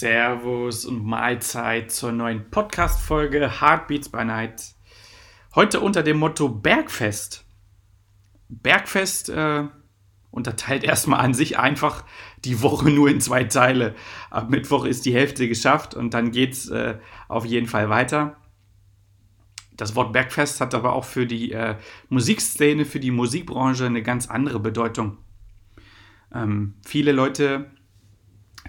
Servus und Mahlzeit zur neuen Podcast-Folge Heartbeats by Night. Heute unter dem Motto Bergfest. Bergfest äh, unterteilt erstmal an sich einfach die Woche nur in zwei Teile. Ab Mittwoch ist die Hälfte geschafft und dann geht es äh, auf jeden Fall weiter. Das Wort Bergfest hat aber auch für die äh, Musikszene, für die Musikbranche eine ganz andere Bedeutung. Ähm, viele Leute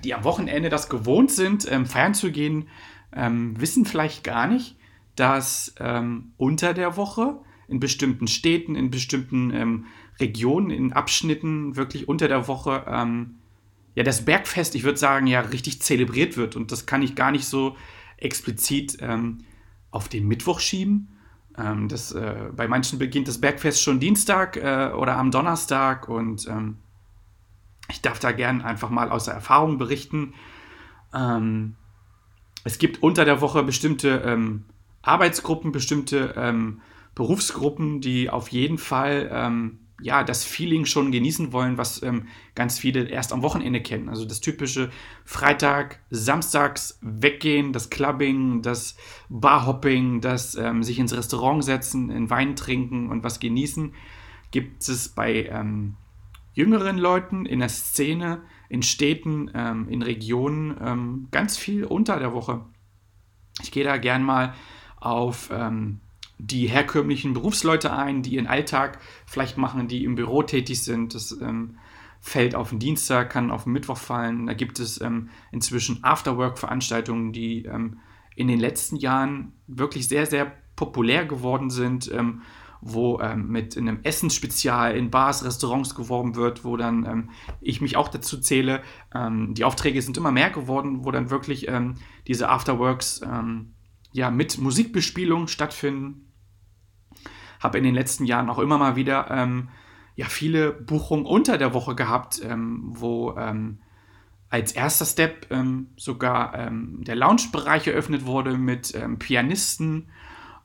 die am Wochenende das gewohnt sind, ähm, feiern zu gehen, ähm, wissen vielleicht gar nicht, dass ähm, unter der Woche in bestimmten Städten, in bestimmten ähm, Regionen, in Abschnitten wirklich unter der Woche ähm, ja das Bergfest, ich würde sagen, ja richtig zelebriert wird. Und das kann ich gar nicht so explizit ähm, auf den Mittwoch schieben. das, äh, bei manchen beginnt das Bergfest schon Dienstag äh, oder am Donnerstag und ich darf da gern einfach mal aus der Erfahrung berichten. Ähm, es gibt unter der Woche bestimmte ähm, Arbeitsgruppen, bestimmte ähm, Berufsgruppen, die auf jeden Fall ähm, ja, das Feeling schon genießen wollen, was ähm, ganz viele erst am Wochenende kennen. Also das typische Freitag, Samstags weggehen, das Clubbing, das Barhopping, das ähm, sich ins Restaurant setzen, in Wein trinken und was genießen, gibt es bei jüngeren Leuten in der Szene, in Städten, ähm, in Regionen ähm, ganz viel unter der Woche. Ich gehe da gern mal auf ähm, die herkömmlichen Berufsleute ein, die ihren Alltag vielleicht machen, die im Büro tätig sind. Das ähm, fällt auf den Dienstag, kann auf den Mittwoch fallen. Da gibt es ähm, inzwischen Afterwork-Veranstaltungen, die ähm, in den letzten Jahren wirklich sehr, sehr populär geworden sind wo ähm, mit einem Essensspezial in Bars, Restaurants geworben wird, wo dann ähm, ich mich auch dazu zähle. Ähm, die Aufträge sind immer mehr geworden, wo dann wirklich ähm, diese Afterworks ähm, ja, mit Musikbespielung stattfinden. Habe in den letzten Jahren auch immer mal wieder ähm, ja, viele Buchungen unter der Woche gehabt, wo als erster Step sogar der Lounge-Bereich eröffnet wurde mit Pianisten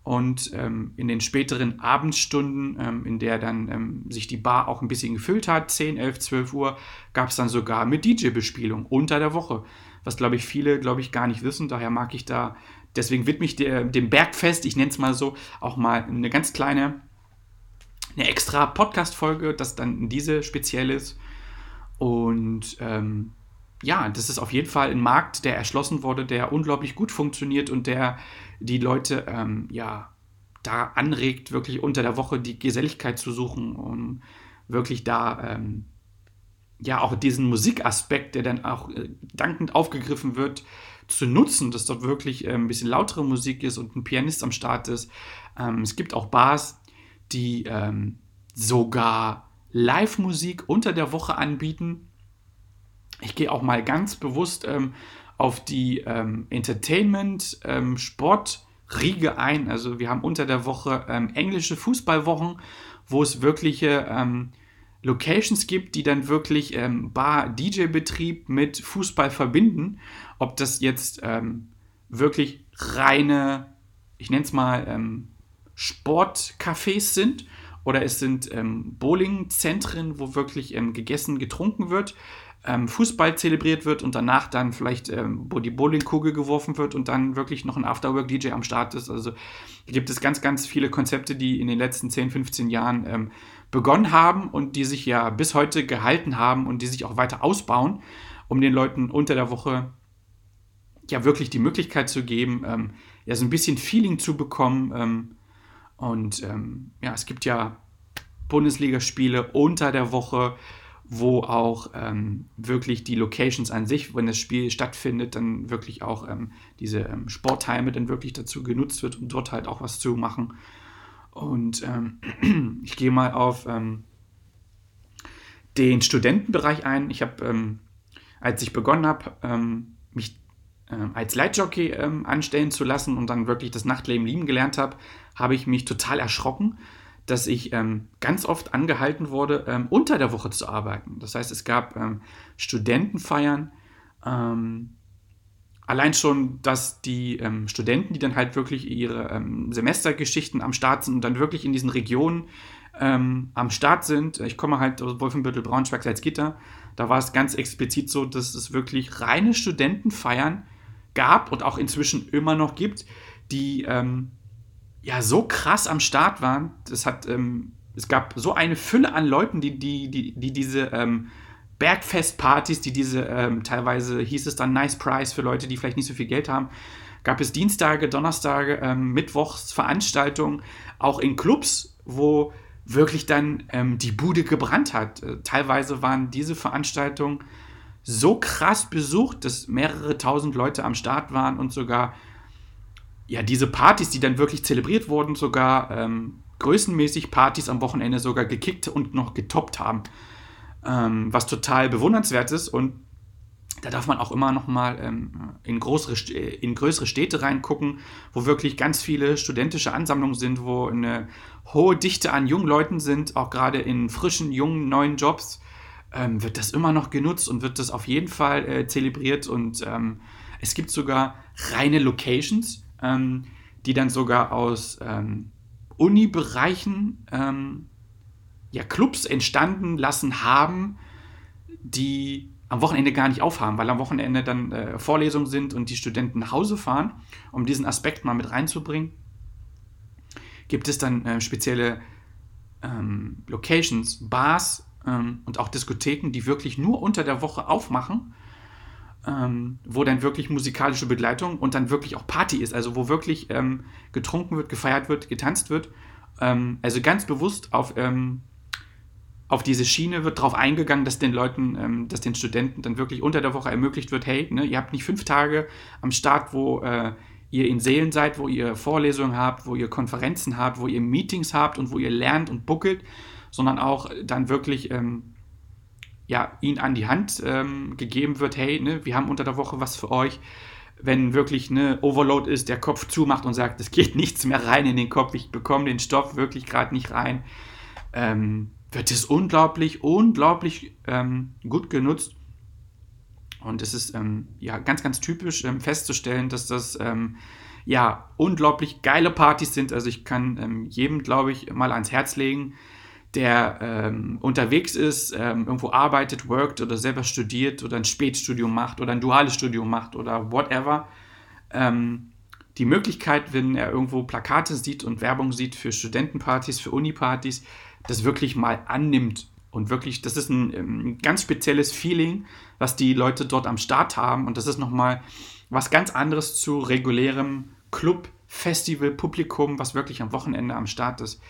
und ähm, in den späteren Abendstunden, ähm, in der dann ähm, sich die Bar auch ein bisschen gefüllt hat, 10, 11, 12 Uhr, gab es dann sogar mit DJ-Bespielung unter der Woche. Was, glaube ich, viele, glaube ich, gar nicht wissen. Daher mag ich da, deswegen widme ich der, dem Bergfest, ich nenne es mal so, auch mal eine ganz kleine, eine extra Podcast-Folge, das dann diese speziell ist. Und ähm, ja, das ist auf jeden Fall ein Markt, der erschlossen wurde, der unglaublich gut funktioniert und der die Leute ähm, ja da anregt, wirklich unter der Woche die Geselligkeit zu suchen, um wirklich da ähm, ja auch diesen Musikaspekt, der dann auch äh, dankend aufgegriffen wird, zu nutzen, dass dort wirklich äh, ein bisschen lautere Musik ist und ein Pianist am Start ist. Ähm, es gibt auch Bars, die ähm, sogar Live-Musik unter der Woche anbieten. Ich gehe auch mal ganz bewusst ähm, auf die ähm, Entertainment, ähm, ein. Also wir haben unter der Woche ähm, englische Fußballwochen, wo es wirkliche ähm, Locations gibt, die dann wirklich ähm, Bar-DJ-Betrieb mit Fußball verbinden. Ob das jetzt ähm, wirklich reine, ich nenne es mal, ähm, Sportcafés sind oder es sind Bowlingzentren, wo wirklich gegessen, getrunken wird ähm, Fußball zelebriert wird und danach dann vielleicht ähm, die Bowlingkugel geworfen wird und dann wirklich noch ein Afterwork-DJ am Start ist. Also gibt es ganz, ganz viele Konzepte, die in den letzten 10, 15 Jahren ähm, begonnen haben und die sich ja bis heute gehalten haben und die sich auch weiter ausbauen, um den Leuten unter der Woche ja wirklich die Möglichkeit zu geben, ähm, ja so ein bisschen Feeling zu bekommen. Ähm, und ähm, ja, es gibt ja Bundesligaspiele unter der Woche wo auch ähm, wirklich die Locations an sich, wenn das Spiel stattfindet, dann wirklich auch ähm, diese ähm, Sportheime dann wirklich dazu genutzt wird, um dort halt auch was zu machen. Und ähm, ich gehe mal auf ähm, den Studentenbereich ein. Ich habe, ähm, als ich begonnen habe, mich als Leitjockey anstellen zu lassen und dann wirklich das Nachtleben lieben gelernt habe, habe ich mich total erschrocken, dass ich ähm, ganz oft angehalten wurde, ähm, unter der Woche zu arbeiten. Das heißt, es gab ähm, Studentenfeiern. Ähm, allein schon, dass die ähm, Studenten, die dann halt wirklich ihre ähm, Semestergeschichten am Start sind und dann wirklich in diesen Regionen am Start sind. Ich komme halt aus Wolfenbüttel, Braunschweig, Salzgitter. Da war es ganz explizit so, dass es wirklich reine Studentenfeiern gab und auch inzwischen immer noch gibt, die ähm, ja so krass am Start waren. Das hat, ähm, es gab so eine Fülle an Leuten, die, die, die, die diese ähm, Bergfestpartys, die diese ähm, teilweise hieß es dann Nice Price für Leute, die vielleicht nicht so viel Geld haben, gab es Dienstage, Donnerstage, ähm, Mittwochs Veranstaltungen, auch in Clubs, wo wirklich dann ähm, die Bude gebrannt hat. Äh, teilweise waren diese Veranstaltungen so krass besucht, dass mehrere tausend Leute am Start waren und sogar ja, diese Partys, die dann wirklich zelebriert wurden, sogar ähm, größenmäßig Partys am Wochenende sogar gekickt und noch getoppt haben. Ähm, was total bewundernswert ist und da darf man auch immer noch mal ähm, in, größere, in größere Städte reingucken, wo wirklich ganz viele studentische Ansammlungen sind, wo eine hohe Dichte an jungen Leuten sind, auch gerade in frischen, jungen, neuen Jobs, ähm, wird das immer noch genutzt und wird das auf jeden Fall äh, zelebriert. Und ähm, es gibt sogar reine Locations, ähm, die dann sogar aus ähm, Uni-Bereichen ähm, ja, Clubs entstanden lassen haben, die am Wochenende gar nicht aufhaben, weil am Wochenende dann äh, Vorlesungen sind und die Studenten nach Hause fahren, um diesen Aspekt mal mit reinzubringen. Gibt es dann äh, spezielle ähm, Locations, Bars ähm, und auch Diskotheken, die wirklich nur unter der Woche aufmachen ähm, wo dann wirklich musikalische Begleitung und dann wirklich auch Party ist, also wo wirklich ähm, getrunken wird, gefeiert wird, getanzt wird. Ähm, also ganz bewusst auf, ähm, auf diese Schiene wird darauf eingegangen, dass den Leuten, ähm, dass den Studenten dann wirklich unter der Woche ermöglicht wird, hey, ne, ihr habt nicht fünf Tage am Start, wo äh, ihr in Seelen seid, wo ihr Vorlesungen habt, wo ihr Konferenzen habt, wo ihr Meetings habt und wo ihr lernt und buckelt, sondern auch dann wirklich ähm, ja, ihnen an die Hand ähm, gegeben wird, hey, ne, wir haben unter der Woche was für euch. Wenn wirklich eine Overload ist, der Kopf zumacht und sagt, es geht nichts mehr rein in den Kopf, ich bekomme den Stoff wirklich gerade nicht rein, ähm, wird es unglaublich, unglaublich ähm, gut genutzt. Und es ist ähm, ja ganz, ganz typisch ähm, festzustellen, dass das ähm, ja unglaublich geile Partys sind. Also ich kann jedem, glaube ich, mal ans Herz legen, der ähm, unterwegs ist, ähm, irgendwo arbeitet, workt oder selber studiert oder ein Spätstudium macht oder ein duales Studium macht oder whatever, ähm, die Möglichkeit, wenn er irgendwo Plakate sieht und Werbung sieht für Studentenpartys, für Unipartys, das wirklich mal annimmt und wirklich, das ist ein, ein ähm, ganz spezielles Feeling, was die Leute dort am Start haben und das ist nochmal was ganz anderes zu regulärem Club, Festival, Publikum, was wirklich am Wochenende am Start ist.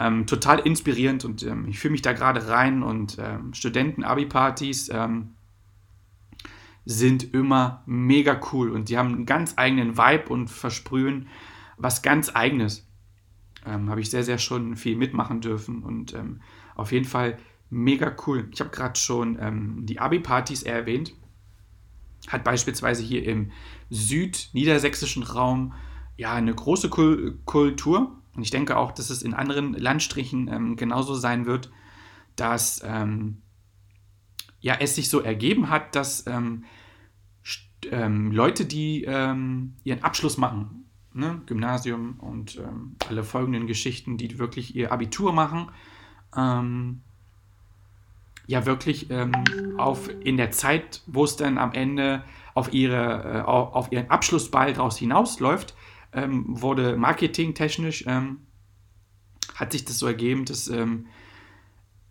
Ähm, total inspirierend und ähm, ich fühle mich da gerade rein und ähm, Studenten-Abi-Partys ähm, sind immer mega cool und die haben einen ganz eigenen Vibe und versprühen was ganz eigenes. Ähm, Habe ich sehr, sehr schon viel mitmachen dürfen und ähm, auf jeden Fall mega cool. Ich habe gerade schon die Abi-Partys erwähnt. Hat beispielsweise hier im südniedersächsischen Raum ja eine große Kul Kultur und ich denke auch, dass es in anderen Landstrichen ähm, genauso sein wird, dass ähm, ja, es sich so ergeben hat, dass ähm, ähm Leute, die ähm, ihren Abschluss machen, ne, Gymnasium und ähm, alle folgenden Geschichten, die wirklich ihr Abitur machen, ja wirklich auf in der Zeit, wo es dann am Ende auf, ihre, äh, auf ihren Abschlussball draus hinausläuft, ähm, wurde marketingtechnisch, ähm, hat sich das so ergeben, dass ähm,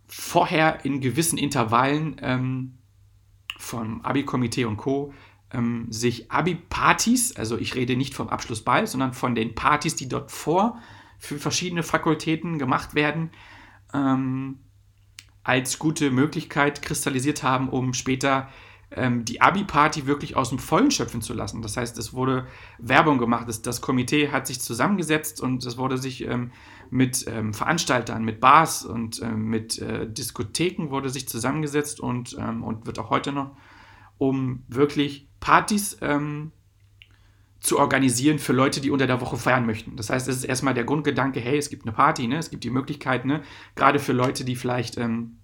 vorher in gewissen Intervallen ähm, vom Abi-Komitee und Co. Ähm, sich Abi-Partys, also ich rede nicht vom Abschlussball, sondern von den Partys, die dort vor für verschiedene Fakultäten gemacht werden, ähm, als gute Möglichkeit kristallisiert haben, um später ähm, die Abi-Party wirklich aus dem Vollen schöpfen zu lassen. Das heißt, es wurde Werbung gemacht, das, das Komitee hat sich zusammengesetzt und es wurde sich ähm, mit ähm, Veranstaltern, mit Bars und ähm, mit äh, Diskotheken wurde sich zusammengesetzt und, ähm, und wird auch heute noch, um wirklich Partys ähm, zu organisieren für Leute, die unter der Woche feiern möchten. Das heißt, es ist erstmal der Grundgedanke, hey, es gibt eine Party, ne? es gibt die Möglichkeit, ne? gerade für Leute, die vielleicht ähm,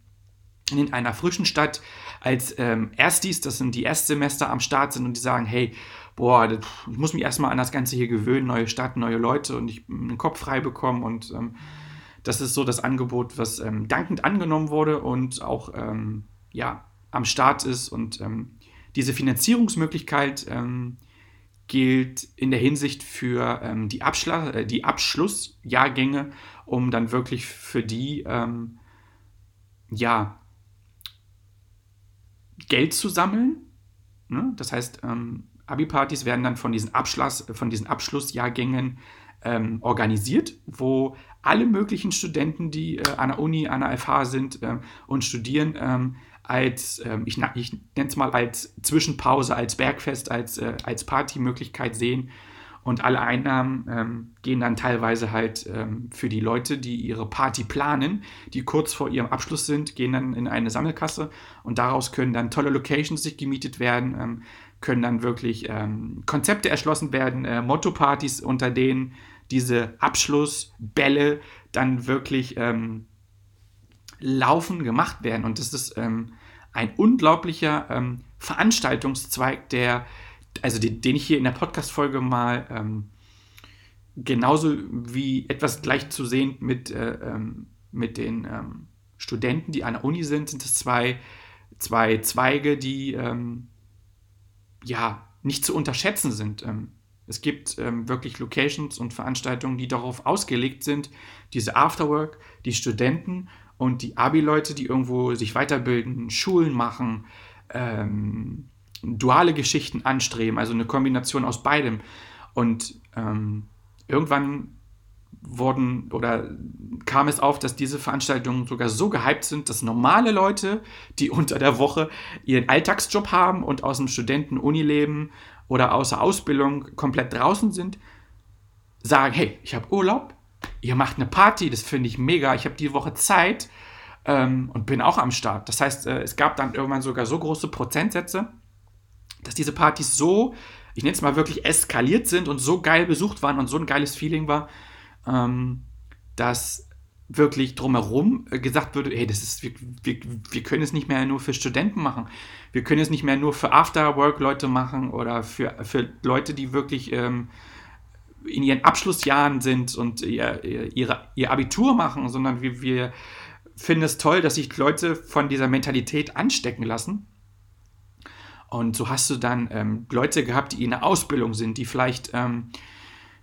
in einer frischen Stadt als ähm, Erstis, das sind die Erstsemester am Start sind und die sagen, hey, boah, ich muss mich erstmal an das Ganze hier gewöhnen, neue Stadt, neue Leute und ich den Kopf frei bekommen und ähm, das ist so das Angebot, was ähm, dankend angenommen wurde und auch ähm, ja, am Start ist und ähm, diese Finanzierungsmöglichkeit ähm, gilt in der Hinsicht für ähm, die, Abschla äh, die Abschlussjahrgänge, um dann wirklich für die ja, Geld zu sammeln. Ne? Das heißt, ähm, Abi-Partys werden dann von diesen, Abschluss, von diesen Abschlussjahrgängen ähm, organisiert, wo alle möglichen Studenten, die äh, an der Uni, an der FH sind ähm, und studieren, ähm, als, ähm, ich, ich nenne es mal als Zwischenpause, als Bergfest, als, äh, als Partymöglichkeit sehen. Und alle Einnahmen ähm, gehen dann teilweise halt ähm, für die Leute, die ihre Party planen, die kurz vor ihrem Abschluss sind, gehen dann in eine Sammelkasse und daraus können dann tolle Locations sich gemietet werden, ähm, können dann wirklich ähm, Konzepte erschlossen werden, äh, Motto-Partys, unter denen diese Abschlussbälle dann wirklich ähm, laufen gemacht werden. Und das ist ähm, ein unglaublicher Veranstaltungszweig, der, also den, den, ich hier in der Podcast-Folge mal ähm, genauso wie etwas gleich zu sehen mit, äh, ähm, mit den ähm, Studenten, die an der Uni sind, sind es zwei, zwei Zweige, die ähm, ja nicht zu unterschätzen sind. es gibt wirklich Locations und Veranstaltungen, die darauf ausgelegt sind, diese Afterwork, die Studenten und die Abi-Leute, die irgendwo sich weiterbilden, Schulen machen, ähm, duale Geschichten anstreben, also eine Kombination aus beidem. Und ähm, irgendwann wurden oder kam es auf, dass diese Veranstaltungen sogar so gehypt sind, dass normale Leute, die unter der Woche ihren Alltagsjob haben und aus dem Studenten-Uni-Leben oder außer Ausbildung komplett draußen sind, sagen, hey, ich habe Urlaub, ihr macht eine Party, das finde ich mega, ich habe die Woche Zeit ähm, und bin auch am Start. Das heißt, äh, es gab dann irgendwann sogar so große Prozentsätze, dass diese Partys so, ich nenne es mal wirklich eskaliert sind und so geil besucht waren und so ein geiles Feeling war, ähm, dass wirklich drumherum äh, gesagt wurde, hey, das ist, wir, wir, wir können es nicht mehr nur für Studenten machen. Wir können es nicht mehr nur für After-Work-Leute machen oder für, für Leute, die wirklich ähm, in ihren Abschlussjahren sind und ihr, ihr, ihr Abitur machen, sondern wir, wir finden es toll, dass sich Leute von dieser Mentalität anstecken lassen. Und so hast du dann ähm, Leute gehabt, die in der Ausbildung sind, die vielleicht, ähm,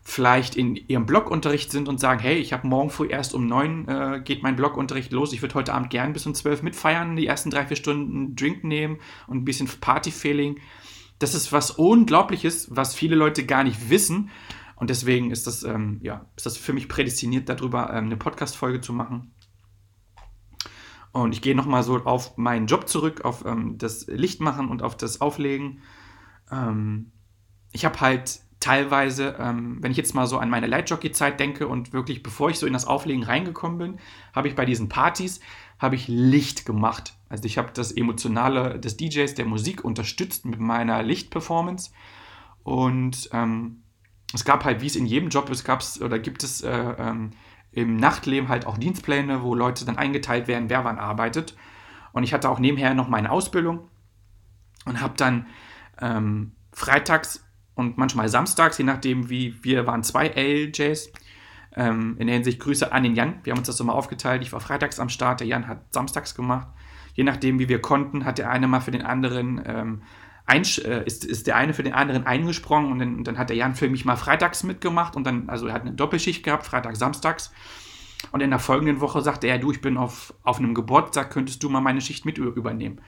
vielleicht in ihrem Blogunterricht sind und sagen, hey, ich habe morgen früh erst um neun äh, geht mein Blogunterricht los, ich würde heute Abend gern bis um zwölf mitfeiern, die ersten drei, vier Stunden Drink nehmen und ein bisschen Party-Feeling. Das ist was Unglaubliches, was viele Leute gar nicht wissen. Und deswegen ist das, ähm, ja, ist das für mich prädestiniert, darüber ähm, eine Podcast-Folge zu machen. Und ich gehe nochmal so auf meinen Job zurück, auf ähm, das Lichtmachen und auf das Auflegen. Ähm, ich habe halt teilweise, ähm, wenn ich jetzt mal so an meine Lightjockey-Zeit denke und wirklich bevor ich so in das Auflegen reingekommen bin, habe ich bei diesen Partys, habe ich Licht gemacht. Also ich habe das Emotionale des DJs, der Musik unterstützt mit meiner Lichtperformance. Und ähm, es gab halt, wie es in jedem Job ist, gab es oder gibt es äh, ähm, im Nachtleben halt auch Dienstpläne, wo Leute dann eingeteilt werden, wer wann arbeitet. Und ich hatte auch nebenher noch meine Ausbildung und habe dann ähm, freitags und manchmal samstags, je nachdem wie wir waren, zwei LJs. Ähm, in der Hinsicht Grüße an den Jan. Wir haben uns das so mal aufgeteilt. Ich war freitags am Start, der Jan hat samstags gemacht. Je nachdem, wie wir konnten, hat der eine mal für den anderen ähm, äh, ist, ist der eine für den anderen eingesprungen und dann, und dann, hat der Jan für mich mal freitags mitgemacht und dann, also er hat eine Doppelschicht gehabt, Freitag, Samstags. Und in der folgenden Woche sagte er, du, ich bin auf, auf einem Geburtstag, könntest du mal meine Schicht mit übernehmen.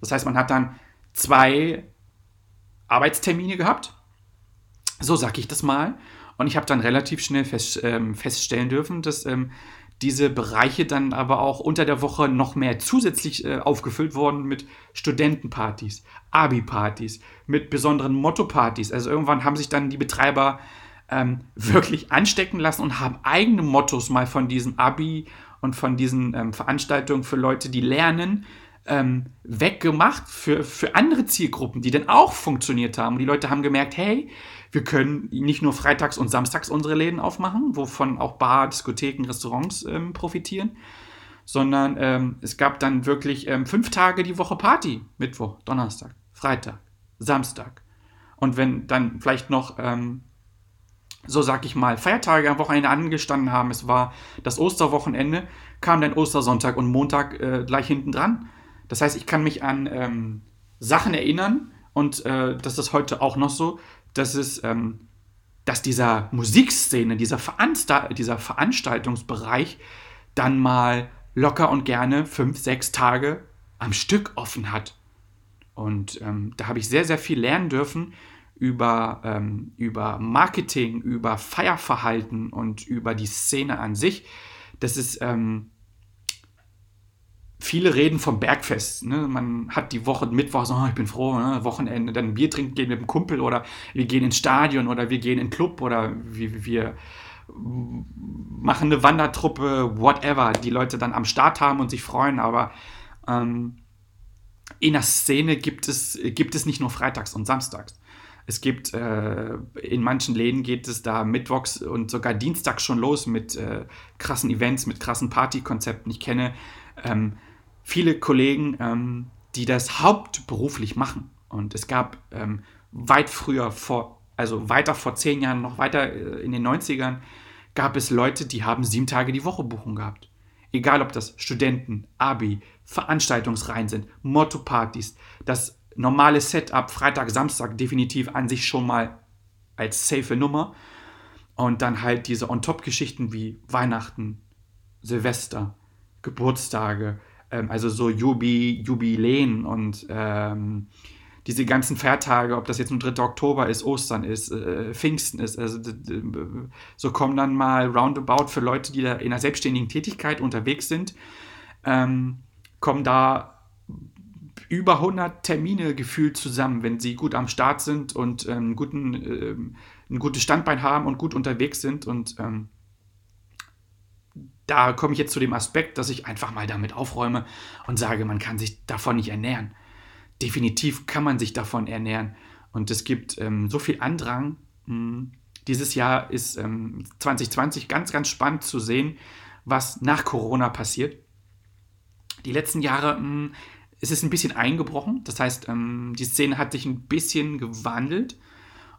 Das heißt, man hat dann zwei Arbeitstermine gehabt. So sag ich das mal. Und ich habe dann relativ schnell fest, ähm, feststellen dürfen, dass ähm, diese Bereiche dann aber auch unter der Woche noch mehr zusätzlich äh, aufgefüllt worden mit Studentenpartys, Abi-Partys, mit besonderen Motto-Partys. Also irgendwann haben sich dann die Betreiber ähm, wirklich anstecken lassen und haben eigene Mottos mal von diesem Abi und von diesen ähm, Veranstaltungen für Leute, die lernen, ähm, weggemacht für, für andere Zielgruppen, die dann auch funktioniert haben. Und die Leute haben gemerkt, hey, wir können nicht nur freitags und samstags unsere Läden aufmachen, wovon auch Bar, Diskotheken, Restaurants ähm, profitieren, sondern ähm, es gab dann wirklich ähm, fünf Tage die Woche Party. Mittwoch, Donnerstag, Freitag, Samstag. Und wenn dann vielleicht noch ähm, so sag ich mal, Feiertage am Wochenende angestanden haben, es war das Osterwochenende, kam dann Ostersonntag und Montag äh, gleich hinten dran. Das heißt, ich kann mich an ähm, Sachen erinnern und äh, das ist heute auch noch so, dass es, ähm, dass dieser Musikszene, dieser, Veransta dieser Veranstaltungsbereich dann mal locker und gerne fünf, sechs Tage am Stück offen hat. Und ähm, da habe ich sehr, sehr viel lernen dürfen über, ähm, über Marketing, über Feierverhalten und über die Szene an sich. Das ist, ähm, viele reden vom Bergfest. Ne? Man hat die Woche Mittwoch, so, oh, ich bin froh, ne? Wochenende, dann ein Bier trinken gehen mit dem Kumpel oder wir gehen ins Stadion oder wir gehen in den Club oder wir, wir machen eine Wandertruppe, whatever, die Leute dann am Start haben und sich freuen, aber ähm, in der Szene gibt es, gibt es nicht nur freitags und samstags. Es gibt äh, in manchen Läden geht es da mittwochs und sogar dienstags schon los mit äh, krassen Events, mit krassen Partykonzepten. Ich kenne ähm, viele Kollegen, ähm, die das hauptberuflich machen. Und es gab ähm, weit früher, vor, also weiter vor zehn Jahren, noch weiter äh, in den 90ern, gab es Leute, die haben sieben Tage die Woche Buchung gehabt. Egal ob das Studenten, Abi, Veranstaltungsreihen sind, Motto-Partys, das normale Setup Freitag, Samstag definitiv an sich schon mal als safe Nummer. Und dann halt diese On-Top-Geschichten wie Weihnachten, Silvester, Geburtstage, ähm, also so Jubi, Jubiläen und ähm, diese ganzen Feiertage, ob das jetzt nur 3. Oktober ist, Ostern ist, äh, Pfingsten ist, also so kommen dann mal roundabout für Leute, die da in einer selbstständigen Tätigkeit unterwegs sind, ähm, kommen da über 100 Termine gefühlt zusammen, wenn sie gut am Start sind und ähm, guten, äh, ein gutes Standbein haben und gut unterwegs sind. Und ähm, da komme ich jetzt zu dem Aspekt, dass ich einfach mal damit aufräume und sage, man kann sich davon nicht ernähren. Definitiv kann man sich davon ernähren. Und es gibt ähm, so viel Andrang. Hm, dieses Jahr ist 2020 ähm, ganz, ganz spannend zu sehen, was nach Corona passiert. Die letzten Jahre hm, es ist ein bisschen eingebrochen. Das heißt, ähm, die Szene hat sich ein bisschen gewandelt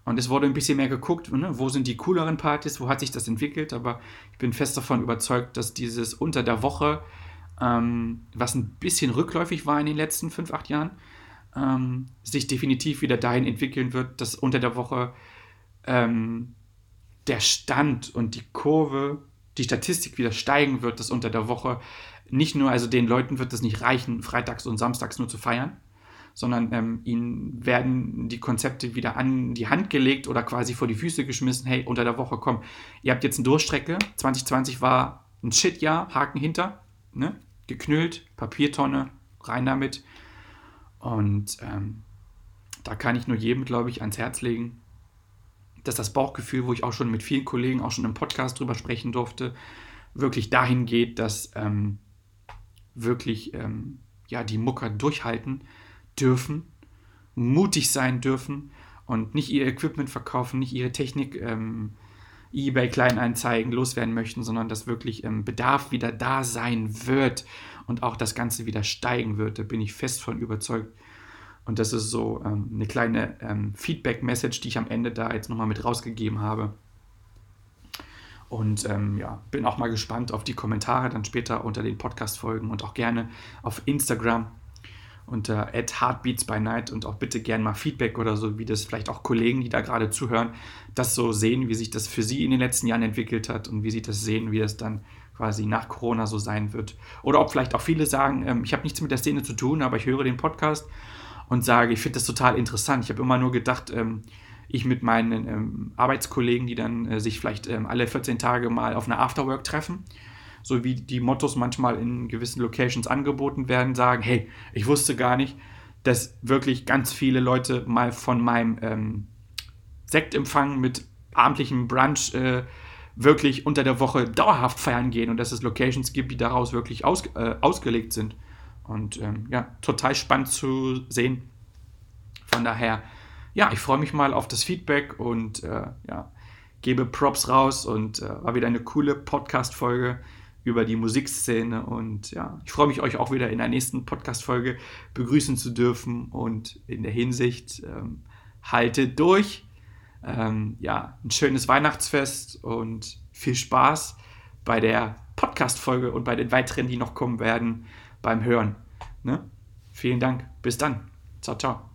und es wurde ein bisschen mehr geguckt, ne? wo sind die cooleren Partys, wo hat sich das entwickelt. Aber ich bin fest davon überzeugt, dass dieses unter der Woche, ähm, was ein bisschen rückläufig war in den letzten fünf, acht Jahren, ähm, sich definitiv wieder dahin entwickeln wird, dass unter der Woche ähm, der Stand und die Kurve, die Statistik wieder steigen wird, dass unter der Woche nicht nur, also den Leuten wird es nicht reichen, freitags und samstags nur zu feiern, sondern ähm, ihnen werden die Konzepte wieder an die Hand gelegt oder quasi vor die Füße geschmissen. Hey, unter der Woche, komm, ihr habt jetzt eine Durchstrecke. 2020 war ein Shit-Jahr, Haken hinter, ne? geknüllt, Papiertonne, rein damit. Und ähm, da kann ich nur jedem, glaube ich, ans Herz legen, dass das Bauchgefühl, wo ich auch schon mit vielen Kollegen auch schon im Podcast drüber sprechen durfte, wirklich dahin geht, dass ähm, wirklich ähm, ja, die Mucker durchhalten dürfen, mutig sein dürfen und nicht ihr Equipment verkaufen, nicht ihre Technik ähm, eBay Kleinanzeigen loswerden möchten, sondern dass wirklich ähm, Bedarf wieder da sein wird und auch das Ganze wieder steigen wird. Da bin ich fest von überzeugt. Und das ist so ähm, eine kleine ähm, Feedback-Message, die ich am Ende da jetzt nochmal mit rausgegeben habe. Und ähm, ja, bin auch mal gespannt auf die Kommentare dann später unter den Podcast-Folgen und auch gerne auf Instagram unter Heartbeats by Night und auch bitte gerne mal Feedback oder so, wie das vielleicht auch Kollegen, die da gerade zuhören, das so sehen, wie sich das für sie in den letzten Jahren entwickelt hat und wie sie das sehen, wie das dann quasi nach Corona so sein wird. Oder ob vielleicht auch viele sagen, ähm, ich habe nichts mit der Szene zu tun, aber ich höre den Podcast und sage, ich finde das total interessant. Ich habe immer nur gedacht, ähm, ich mit meinen ähm, Arbeitskollegen, die dann äh, sich vielleicht ähm, alle 14 Tage mal auf einer Afterwork treffen. So wie die Mottos manchmal in gewissen Locations angeboten werden, sagen, hey, ich wusste gar nicht, dass wirklich ganz viele Leute mal von meinem ähm, Sektempfang mit abendlichem Brunch äh, wirklich unter der Woche dauerhaft feiern gehen und dass es Locations gibt, die daraus wirklich aus, äh, ausgelegt sind. Und ähm, ja, total spannend zu sehen. Von daher, ja, ich freue mich mal auf das Feedback und äh, ja, gebe Props raus und äh, war wieder eine coole Podcast-Folge über die Musikszene. Und ja, ich freue mich, euch auch wieder in der nächsten Podcast-Folge begrüßen zu dürfen. Und in der Hinsicht, ähm, haltet durch. Ähm, ja, ein schönes Weihnachtsfest und viel Spaß bei der Podcast-Folge und bei den weiteren, die noch kommen werden, beim Hören. Ne? Vielen Dank. Bis dann. Ciao, ciao.